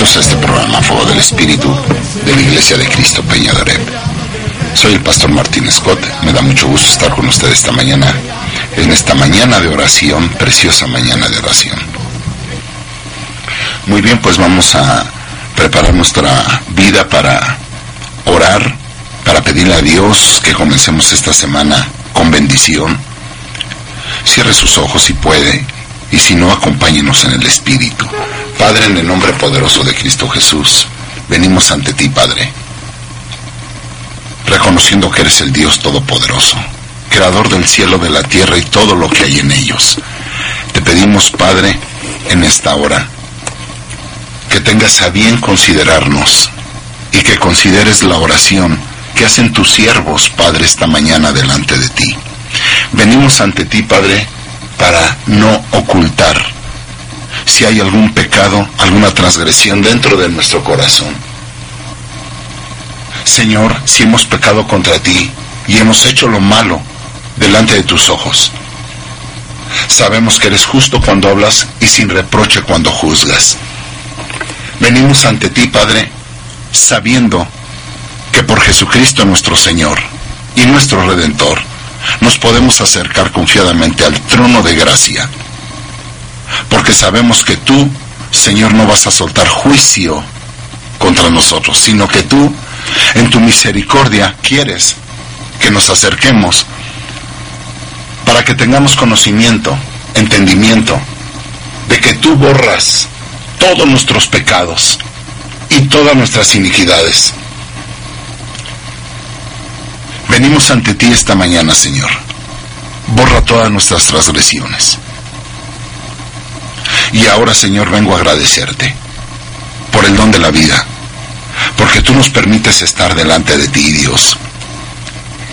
A este programa Fuego del Espíritu de la Iglesia de Cristo Peña de Oreb. Soy el pastor Martín Scott. Me da mucho gusto estar con ustedes esta mañana, en esta mañana de oración, preciosa mañana de oración. Muy bien, pues vamos a preparar nuestra vida para orar, para pedirle a Dios que comencemos esta semana con bendición. Cierre sus ojos si puede y si no, acompáñenos en el Espíritu. Padre, en el nombre poderoso de Cristo Jesús, venimos ante ti, Padre, reconociendo que eres el Dios Todopoderoso, Creador del cielo, de la tierra y todo lo que hay en ellos. Te pedimos, Padre, en esta hora, que tengas a bien considerarnos y que consideres la oración que hacen tus siervos, Padre, esta mañana delante de ti. Venimos ante ti, Padre, para no ocultar si hay algún pecado, alguna transgresión dentro de nuestro corazón. Señor, si hemos pecado contra ti y hemos hecho lo malo delante de tus ojos, sabemos que eres justo cuando hablas y sin reproche cuando juzgas. Venimos ante ti, Padre, sabiendo que por Jesucristo nuestro Señor y nuestro Redentor, nos podemos acercar confiadamente al trono de gracia, porque sabemos que tú, Señor, no vas a soltar juicio contra nosotros, sino que tú, en tu misericordia, quieres que nos acerquemos para que tengamos conocimiento, entendimiento, de que tú borras todos nuestros pecados y todas nuestras iniquidades Venimos ante ti esta mañana, Señor. Borra todas nuestras transgresiones. Y ahora, Señor, vengo a agradecerte por el don de la vida, porque tú nos permites estar delante de ti, Dios,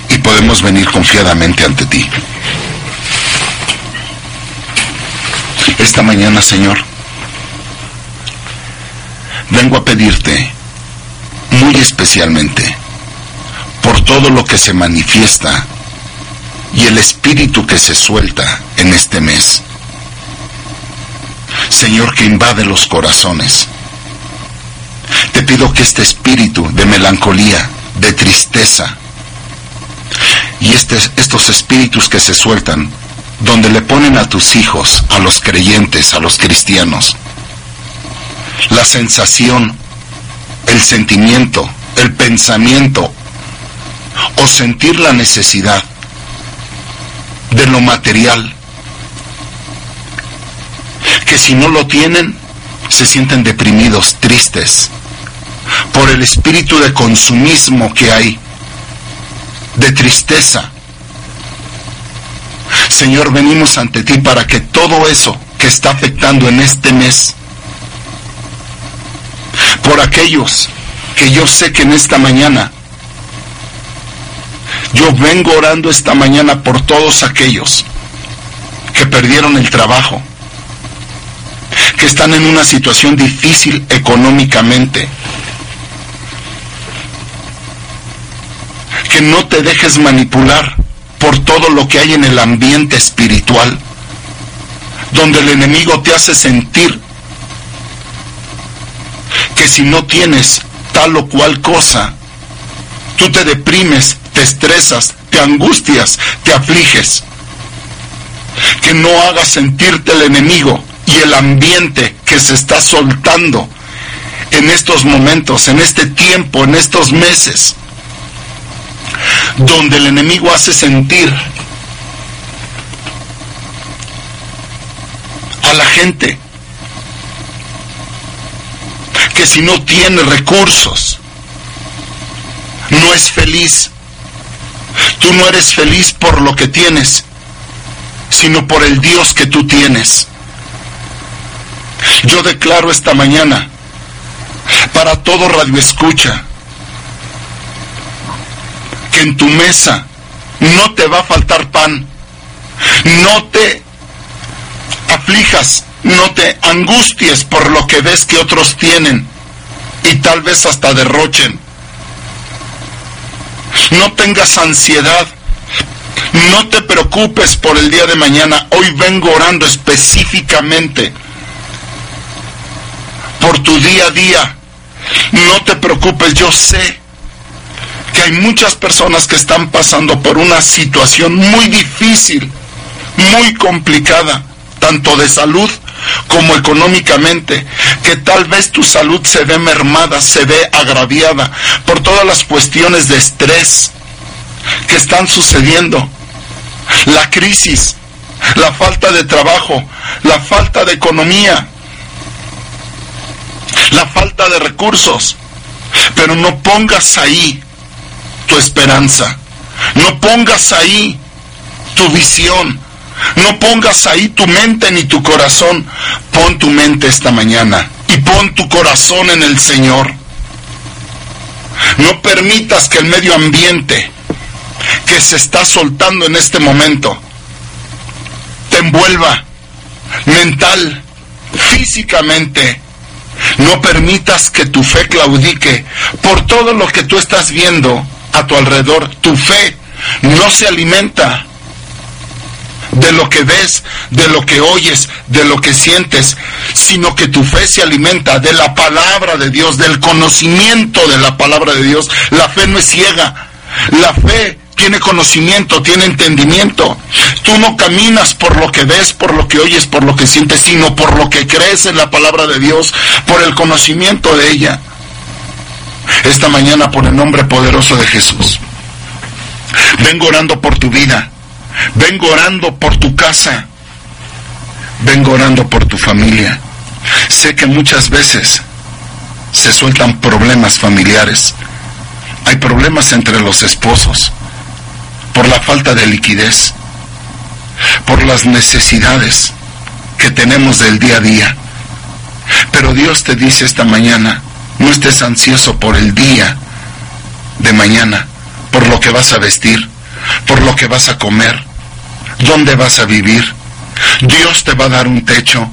y podemos venir confiadamente ante ti. Esta mañana, Señor, vengo a pedirte muy especialmente por todo lo que se manifiesta y el espíritu que se suelta en este mes. Señor, que invade los corazones. Te pido que este espíritu de melancolía, de tristeza, y este, estos espíritus que se sueltan, donde le ponen a tus hijos, a los creyentes, a los cristianos, la sensación, el sentimiento, el pensamiento o sentir la necesidad de lo material, que si no lo tienen, se sienten deprimidos, tristes, por el espíritu de consumismo que hay, de tristeza. Señor, venimos ante ti para que todo eso que está afectando en este mes, por aquellos que yo sé que en esta mañana yo vengo orando esta mañana por todos aquellos que perdieron el trabajo, que están en una situación difícil económicamente. Que no te dejes manipular por todo lo que hay en el ambiente espiritual, donde el enemigo te hace sentir que si no tienes tal o cual cosa, tú te deprimes, te estresas, te angustias, te afliges. Que no hagas sentirte el enemigo y el ambiente que se está soltando en estos momentos, en este tiempo, en estos meses, donde el enemigo hace sentir a la gente que si no tiene recursos, no es feliz, Tú no eres feliz por lo que tienes, sino por el Dios que tú tienes. Yo declaro esta mañana para todo radio escucha que en tu mesa no te va a faltar pan, no te aflijas, no te angusties por lo que ves que otros tienen y tal vez hasta derrochen no tengas ansiedad. No te preocupes por el día de mañana. Hoy vengo orando específicamente tu día a día. No te preocupes, yo sé que hay muchas personas que están pasando por una situación muy difícil, muy complicada, tanto de salud como económicamente, que tal vez tu salud se ve mermada, se ve agraviada por todas las cuestiones de estrés que están sucediendo, la crisis, la falta de trabajo, la falta de economía, la falta de recursos. Pero no pongas ahí tu esperanza, no pongas ahí tu visión, no pongas ahí tu mente ni tu corazón. Pon tu mente esta mañana y pon tu corazón en el Señor. No permitas que el medio ambiente que se está soltando en este momento te envuelva mental, físicamente. No permitas que tu fe claudique por todo lo que tú estás viendo a tu alrededor. Tu fe no se alimenta de lo que ves, de lo que oyes, de lo que sientes, sino que tu fe se alimenta de la palabra de Dios, del conocimiento de la palabra de Dios. La fe no es ciega. La fe tiene conocimiento, tiene entendimiento. Tú no caminas por lo que ves, por lo que oyes, por lo que sientes, sino por lo que crees en la palabra de Dios, por el conocimiento de ella. Esta mañana por el nombre poderoso de Jesús. Vengo orando por tu vida. Vengo orando por tu casa. Vengo orando por tu familia. Sé que muchas veces se sueltan problemas familiares. Hay problemas entre los esposos por la falta de liquidez, por las necesidades que tenemos del día a día. Pero Dios te dice esta mañana, no estés ansioso por el día de mañana, por lo que vas a vestir, por lo que vas a comer, dónde vas a vivir. Dios te va a dar un techo.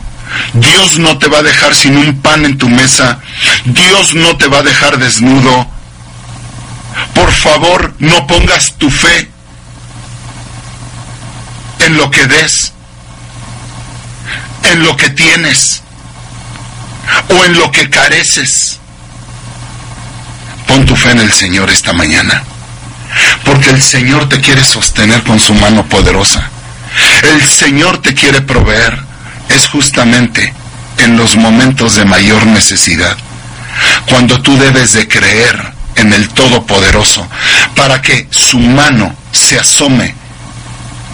Dios no te va a dejar sin un pan en tu mesa. Dios no te va a dejar desnudo. Por favor, no pongas tu fe en lo que des, en lo que tienes o en lo que careces. Pon tu fe en el Señor esta mañana, porque el Señor te quiere sostener con su mano poderosa. El Señor te quiere proveer, es justamente en los momentos de mayor necesidad, cuando tú debes de creer en el Todopoderoso, para que su mano se asome.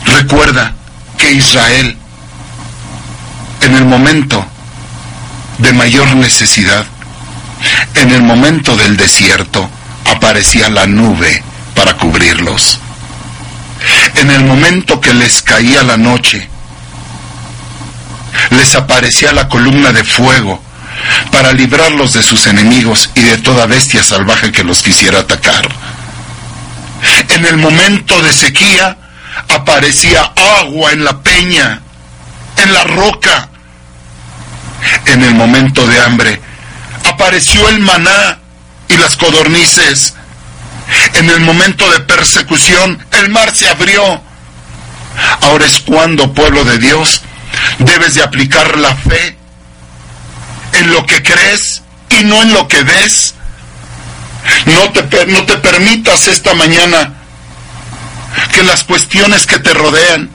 Recuerda que Israel, en el momento de mayor necesidad, en el momento del desierto, aparecía la nube para cubrirlos. En el momento que les caía la noche, les aparecía la columna de fuego para librarlos de sus enemigos y de toda bestia salvaje que los quisiera atacar. En el momento de sequía aparecía agua en la peña, en la roca. En el momento de hambre apareció el maná y las codornices. En el momento de persecución el mar se abrió. Ahora es cuando, pueblo de Dios, debes de aplicar la fe en lo que crees y no en lo que ves. No te, no te permitas esta mañana que las cuestiones que te rodean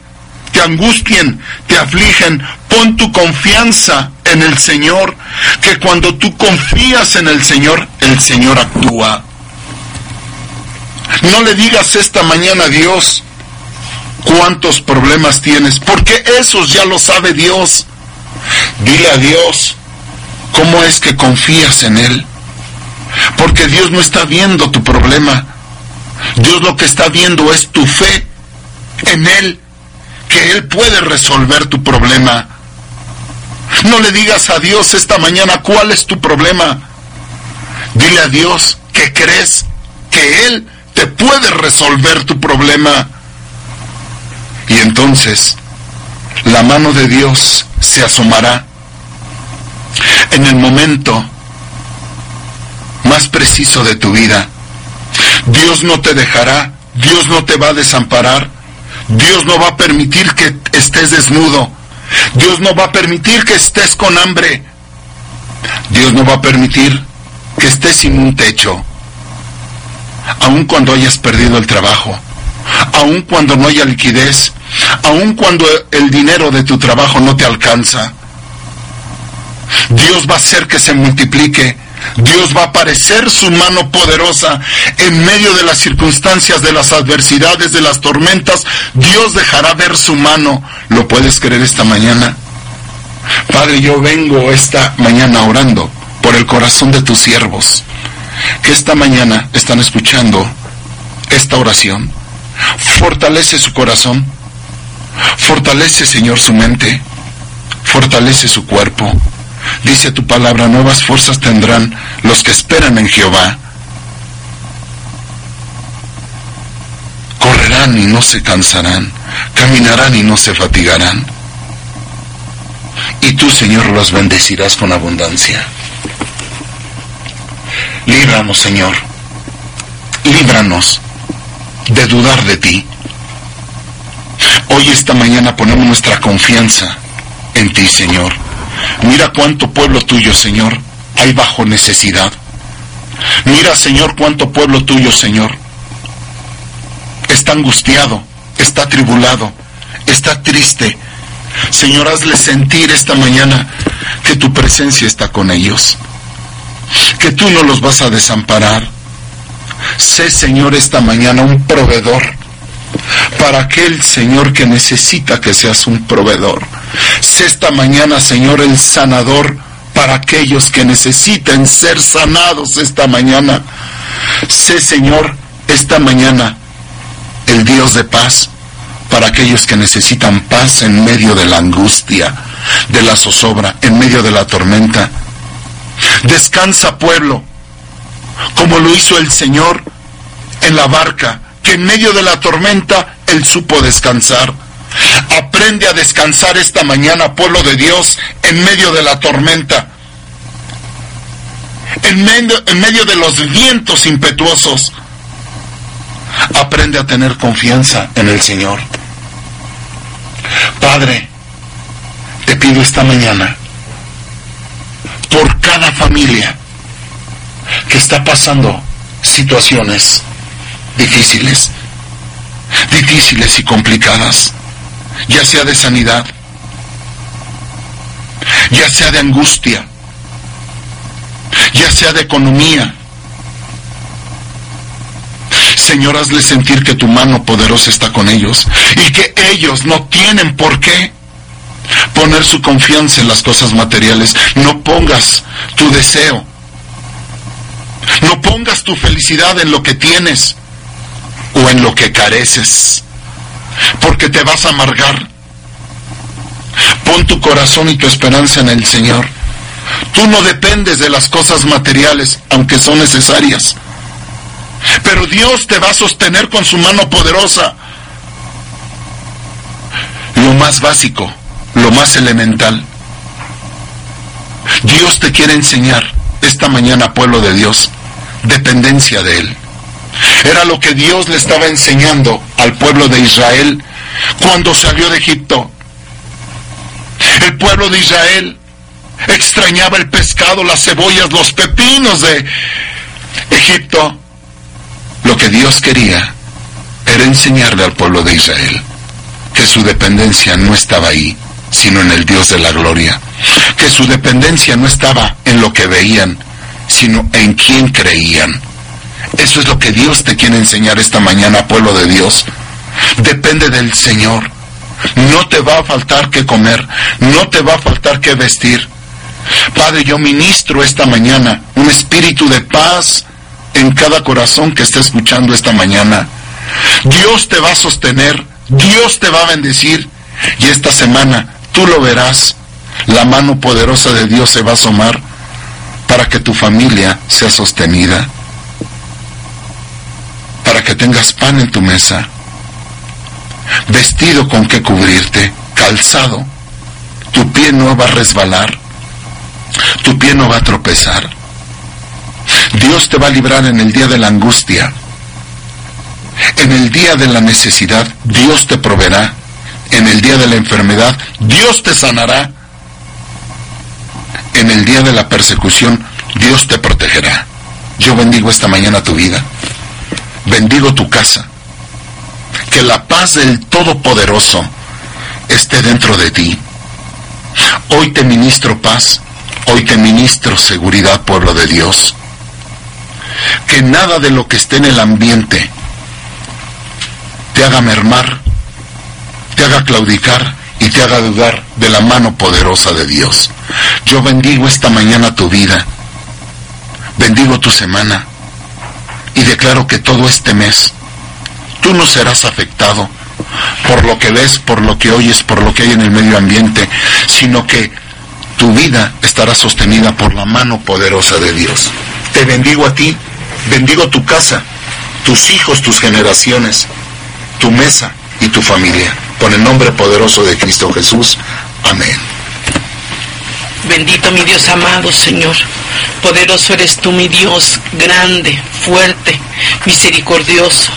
te angustien, te afligen. Pon tu confianza en el Señor, que cuando tú confías en el Señor, el Señor actúa. No le digas esta mañana a Dios cuántos problemas tienes, porque esos ya lo sabe Dios. Dile a Dios cómo es que confías en Él, porque Dios no está viendo tu problema, Dios lo que está viendo es tu fe en Él, que Él puede resolver tu problema. No le digas a Dios esta mañana cuál es tu problema. Dile a Dios que crees que Él te puede resolver tu problema. Y entonces la mano de Dios se asomará en el momento más preciso de tu vida Dios no te dejará, Dios no te va a desamparar, Dios no va a permitir que estés desnudo, Dios no va a permitir que estés con hambre, Dios no va a permitir que estés sin un techo, aun cuando hayas perdido el trabajo, aun cuando no haya liquidez, aun cuando el dinero de tu trabajo no te alcanza. Dios va a hacer que se multiplique. Dios va a aparecer su mano poderosa en medio de las circunstancias, de las adversidades, de las tormentas. Dios dejará ver su mano. ¿Lo puedes creer esta mañana? Padre, yo vengo esta mañana orando por el corazón de tus siervos, que esta mañana están escuchando esta oración. Fortalece su corazón, fortalece, Señor, su mente, fortalece su cuerpo. Dice tu palabra, nuevas fuerzas tendrán los que esperan en Jehová. Correrán y no se cansarán, caminarán y no se fatigarán y tú, Señor, los bendecirás con abundancia. Líbranos, Señor. Líbranos de dudar de ti. Hoy, esta mañana, ponemos nuestra confianza en ti, Señor. Mira cuánto pueblo tuyo, Señor, hay bajo necesidad. Mira, Señor, cuánto pueblo tuyo, Señor, está angustiado, está tribulado, está triste, Señor, hazle sentir esta mañana que tu presencia está con ellos, que tú no los vas a desamparar. Sé, Señor, esta mañana un proveedor para aquel Señor que necesita que seas un proveedor. Sé esta mañana, Señor, el sanador para aquellos que necesiten ser sanados esta mañana. Sé, Señor, esta mañana el Dios de paz para aquellos que necesitan paz en medio de la angustia, de la zozobra, en medio de la tormenta. Descansa pueblo, como lo hizo el Señor en la barca, que en medio de la tormenta Él supo descansar. Aprende a descansar esta mañana, pueblo de Dios, en medio de la tormenta, en medio, de los vientos impetuosos. Aprende a tener confianza en el Señor. Padre, te pido esta mañana por cada familia que está pasando situaciones difíciles, difíciles y complicadas, ya sea de sanidad, ya sea de angustia, ya sea de economía, Señor, hazle sentir que tu mano poderosa está con ellos y que ellos no tienen por qué poner su confianza en las cosas materiales. No pongas tu deseo. No pongas tu felicidad en lo que tienes o en lo que careces, porque te vas a amargar. Pon tu corazón y tu esperanza en el Señor. Tú no dependes de las cosas materiales, aunque son necesarias. Pero Dios te va a sostener con su mano poderosa. Lo más básico, lo más elemental. Dios te quiere enseñar esta mañana, pueblo de Dios, dependencia de Él. Era lo que Dios le estaba enseñando al pueblo de Israel cuando salió de Egipto. El pueblo de Israel extrañaba el pescado, las cebollas, los pepinos de Egipto. Lo que Dios quería era enseñarle al pueblo de Israel que su dependencia no estaba ahí, sino en el Dios de la gloria. Que su dependencia no estaba en lo que veían, sino en quien creían. Eso es lo que Dios te quiere enseñar esta mañana, pueblo de Dios. Depende del Señor. No te va a faltar que comer, no te va a faltar que vestir. Padre, yo ministro esta mañana un espíritu de paz, en cada corazón que esté escuchando esta mañana. Dios te va a sostener, Dios te va a bendecir y esta semana tú lo verás. La mano poderosa de Dios se va a asomar para que tu familia sea sostenida, que tengas pan en tu mesa, vestido con que cubrirte, calzado, tu pie no va a resbalar, tu pie no va a tropezar. Dios te va a librar en el día de la angustia. En el día de la necesidad, Dios te proveerá. En el día de la enfermedad, Dios te sanará. en el día de la persecución Dios te protegerá. Yo bendigo esta mañana tu vida. Bendigo tu casa. Que la paz del Todopoderoso esté dentro de ti. Hoy te ministro paz. Hoy te ministro seguridad, pueblo de Dios. Que nada de lo que esté en el ambiente te haga mermar, te haga claudicar y te haga dudar de la mano poderosa de Dios. Yo bendigo esta mañana tu vida, bendigo tu semana y declaro que todo este mes tú no serás afectado por lo que ves, por lo que oyes, por lo que hay en el medio ambiente, sino que tu vida estará sostenida por la mano poderosa de Dios. Te bendigo a ti, bendigo tu casa, tus hijos, tus generaciones, tu mesa y tu familia. Con el nombre poderoso de Cristo Jesús. Amén. Bendito mi Dios amado, Señor. Poderoso eres tú, mi Dios, grande, fuerte, misericordioso,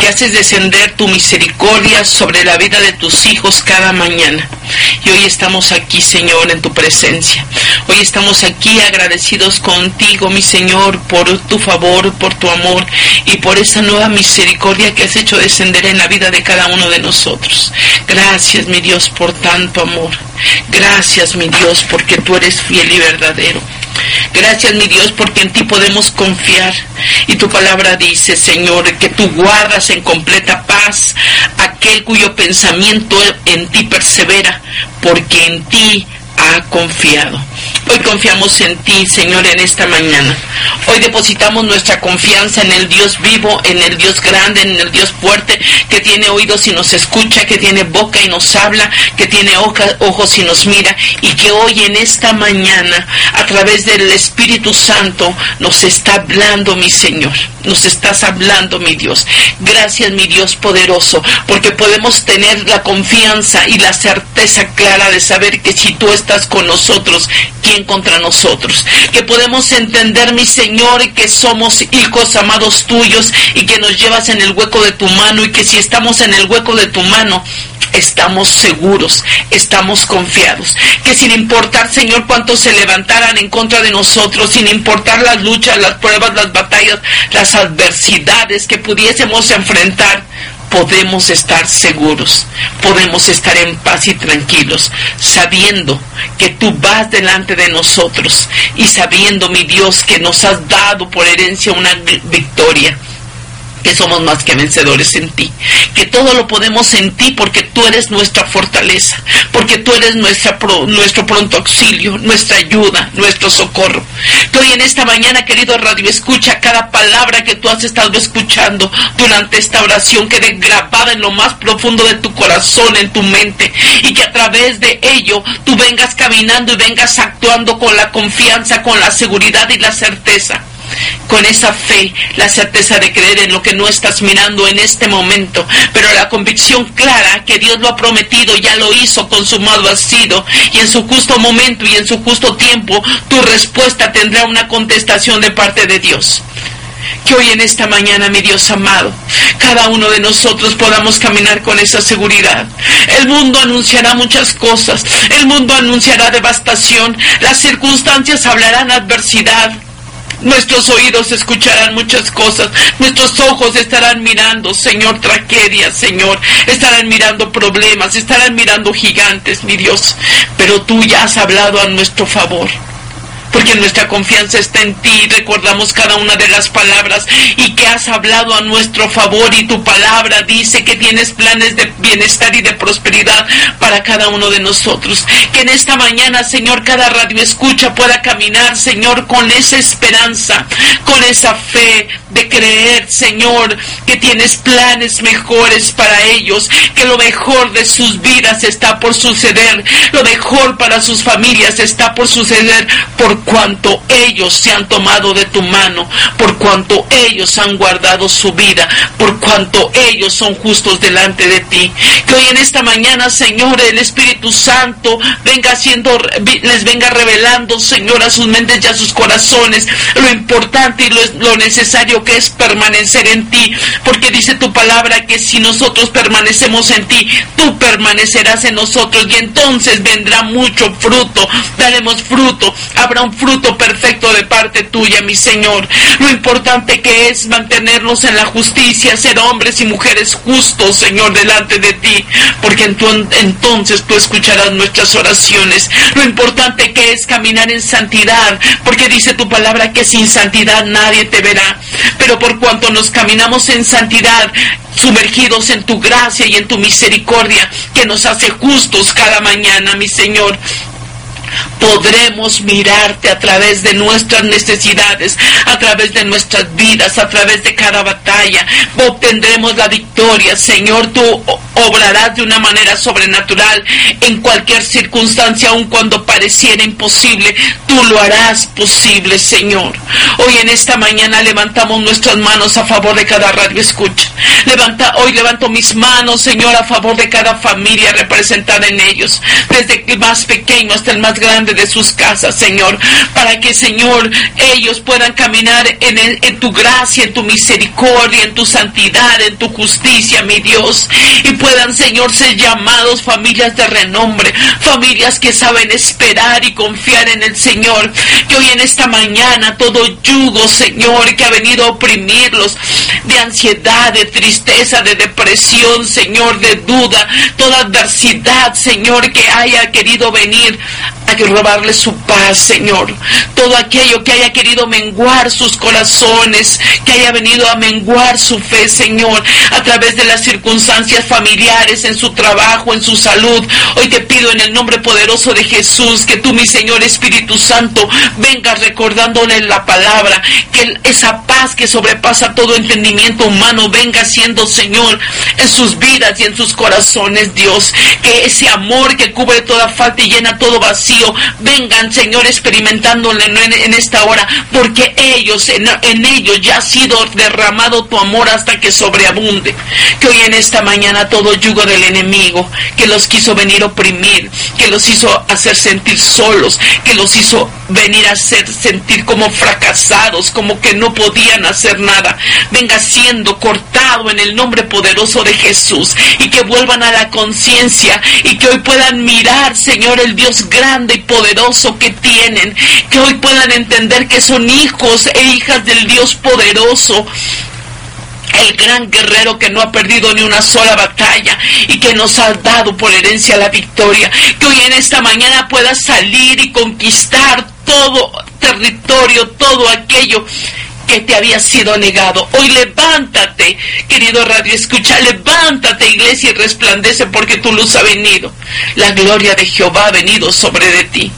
que haces descender tu misericordia sobre la vida de tus hijos cada mañana. Y hoy estamos aquí, Señor, en tu presencia. Hoy estamos aquí agradecidos contigo, mi Señor, por tu favor, por tu amor y por esa nueva misericordia que has hecho descender en la vida de cada uno de nosotros. Gracias, mi Dios, por tanto amor. Gracias, mi Dios, porque tú eres fiel y verdadero. Gracias, mi Dios, porque en ti podemos confiar. Y tu palabra dice, Señor, que tú guardas en completa paz aquel cuyo pensamiento en ti persevera, porque en ti ha confiado. Hoy confiamos en ti, Señor, en esta mañana. Hoy depositamos nuestra confianza en el Dios vivo, en el Dios grande, en el Dios fuerte, que tiene oídos y nos escucha, que tiene boca y nos habla, que tiene ojos y nos mira, y que hoy en esta mañana, a través del Espíritu Santo, nos está hablando, mi Señor. Nos estás hablando, mi Dios. Gracias, mi Dios poderoso, porque podemos tener la confianza y la certeza clara de saber que si tú estás con nosotros, ¿quién contra nosotros? Que podemos entender, mi Señor, que somos hijos amados tuyos y que nos llevas en el hueco de tu mano y que si estamos en el hueco de tu mano, estamos seguros, estamos confiados. Que sin importar, Señor, cuántos se levantaran en contra de nosotros, sin importar las luchas, las pruebas, las batallas, las adversidades que pudiésemos enfrentar, podemos estar seguros, podemos estar en paz y tranquilos, sabiendo que tú vas delante de nosotros y sabiendo, mi Dios, que nos has dado por herencia una victoria que somos más que vencedores en ti, que todo lo podemos en ti porque tú eres nuestra fortaleza, porque tú eres nuestra nuestro pronto auxilio, nuestra ayuda, nuestro socorro. Que hoy en esta mañana, querido Radio Escucha, cada palabra que tú has estado escuchando durante esta oración quede grabada en lo más profundo de tu corazón, en tu mente, y que a través de ello tú vengas caminando y vengas actuando con la confianza, con la seguridad y la certeza con esa fe, la certeza de creer en lo que no estás mirando en este momento, pero la convicción clara que Dios lo ha prometido, ya lo hizo, consumado ha sido, y en su justo momento y en su justo tiempo, tu respuesta tendrá una contestación de parte de Dios. Que hoy en esta mañana, mi Dios amado, cada uno de nosotros podamos caminar con esa seguridad. El mundo anunciará muchas cosas, el mundo anunciará devastación, las circunstancias hablarán adversidad, Nuestros oídos escucharán muchas cosas, nuestros ojos estarán mirando, Señor, tragedias, Señor, estarán mirando problemas, estarán mirando gigantes, mi Dios, pero tú ya has hablado a nuestro favor porque nuestra confianza está en ti. Recordamos cada una de las palabras y que has hablado a nuestro favor y tu palabra dice que tienes planes de bienestar y de prosperidad para cada uno de nosotros. Que en esta mañana, Señor, cada radio escucha pueda caminar, Señor, con esa esperanza, con esa fe de creer, Señor, que tienes planes mejores para ellos, que lo mejor de sus vidas está por suceder, lo mejor para sus familias está por suceder por por cuanto ellos se han tomado de tu mano, por cuanto ellos han guardado su vida, por cuanto ellos son justos delante de ti. Que hoy en esta mañana, Señor, el Espíritu Santo venga haciendo, les venga revelando, Señor, a sus mentes y a sus corazones lo importante y lo, necesario que es permanecer en ti, porque dice tu palabra que si nosotros permanecemos en ti, tú permanecerás en nosotros y entonces vendrá mucho fruto, daremos fruto, habrá un fruto perfecto de parte tuya, mi Señor. Lo importante que es mantenernos en la justicia, ser hombres y mujeres justos, Señor, delante de ti, porque entonces tú escucharás nuestras oraciones. Lo importante que es caminar en santidad, porque dice tu palabra que sin santidad nadie te verá. Pero por cuanto nos caminamos en santidad, sumergidos en tu gracia y en tu misericordia, que nos hace justos cada mañana, mi Señor podremos mirarte a través de nuestras necesidades, a través de nuestras vidas, a través de cada batalla. Obtendremos la victoria. Señor, tú obrarás de una manera sobrenatural en cualquier circunstancia, aun cuando pareciera imposible. Tú lo harás posible, Señor. Hoy en esta mañana levantamos nuestras manos a favor de cada radio escucha. Levanta, hoy levanto mis manos, Señor, a favor de cada familia representada en ellos, desde el más pequeño hasta el más grande de sus casas, Señor, para que, Señor, ellos puedan caminar en, tu gracia, en tu misericordia, en tu santidad, en tu justicia, mi Dios, y puedan, Señor, ser llamados familias de renombre, familias que saben esperar y confiar en el Señor, que hoy en esta mañana todo yugo, Señor, que ha venido a oprimirlos de ansiedad, de tristeza, de depresión, Señor, de duda, toda adversidad, Señor, que haya querido venir a robarle su paz, Señor. Todo aquello que haya querido menguar sus corazones, que haya venido a menguar su fe, Señor, a través de las circunstancias familiares, en su trabajo, en su salud. Hoy te pido en el nombre poderoso de Jesús que tú, mi Señor Espíritu Santo, vengas recordándole la palabra, que esa paz que sobrepasa todo entendimiento humano venga siendo, Señor, en sus vidas y en sus corazones, Dios. Que ese amor que cubre toda falta y llena todo vacío, vengan, Señor, experimentándole en, esta hora, porque ellos, en, ellos ya ha sido derramado tu amor hasta que sobreabunde. Que hoy en esta mañana todo yugo del enemigo, que los quiso venir a oprimir, que los hizo hacer sentir solos, que los hizo venir a hacer sentir como fracasados, como que no podían hacer nada, venga siendo cortado en el nombre poderoso de Jesús y que vuelvan a la conciencia y que hoy puedan mirar, Señor, el Dios grande y poderoso que tienen, que hoy puedan entender que son hijos e hijas del Dios poderoso el gran guerrero que no ha perdido ni una sola batalla y que nos ha dado por herencia la victoria. Que hoy en esta mañana puedas salir y conquistar todo territorio, todo aquello que te había sido negado. Hoy levántate, querido Radio Escucha, levántate iglesia y resplandece porque tu luz ha venido. La gloria de Jehová ha venido sobre de ti.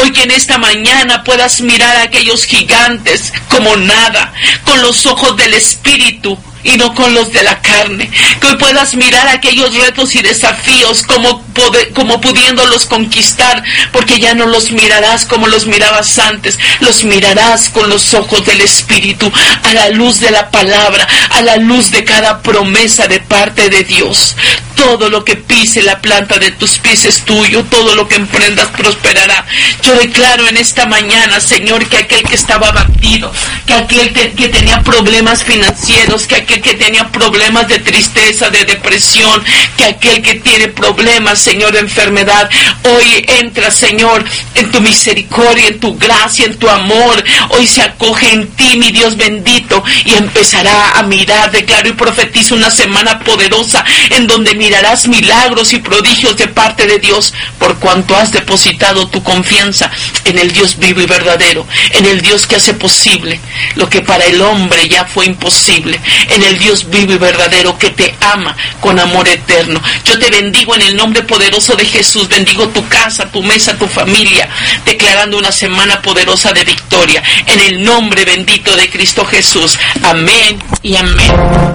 Hoy que en esta mañana puedas mirar a aquellos gigantes como nada, con los ojos del Espíritu, y no con los de la carne. Que hoy puedas mirar aquellos retos y desafíos como, pudiéndolos conquistar, porque ya no los mirarás como los mirabas antes, los mirarás con los ojos del Espíritu, a la luz de la palabra, a la luz de cada promesa de parte de Dios. Todo lo que pise la planta de tus pies es tuyo, todo lo que emprendas prosperará. Yo declaro en esta mañana, Señor, que aquel que estaba abatido, que aquel que tenía problemas financieros, que aquel que tenía problemas de tristeza, de depresión, que aquel que tiene problemas, Señor, de enfermedad, hoy entra, Señor, en tu misericordia, en tu gracia, en tu amor. Hoy se acoge en ti, mi Dios bendito, y empezará a mirar, declaro y profetizo una semana poderosa en donde mi mirarás milagros y prodigios de parte de Dios por cuanto has depositado tu confianza en el Dios vivo y verdadero, en el Dios que hace posible lo que para el hombre ya fue imposible, en el Dios vivo y verdadero que te ama con amor eterno. Yo te bendigo en el nombre poderoso de Jesús, bendigo tu casa, tu mesa, tu familia, declarando una semana poderosa de victoria, en el nombre bendito de Cristo Jesús. Amén y amén.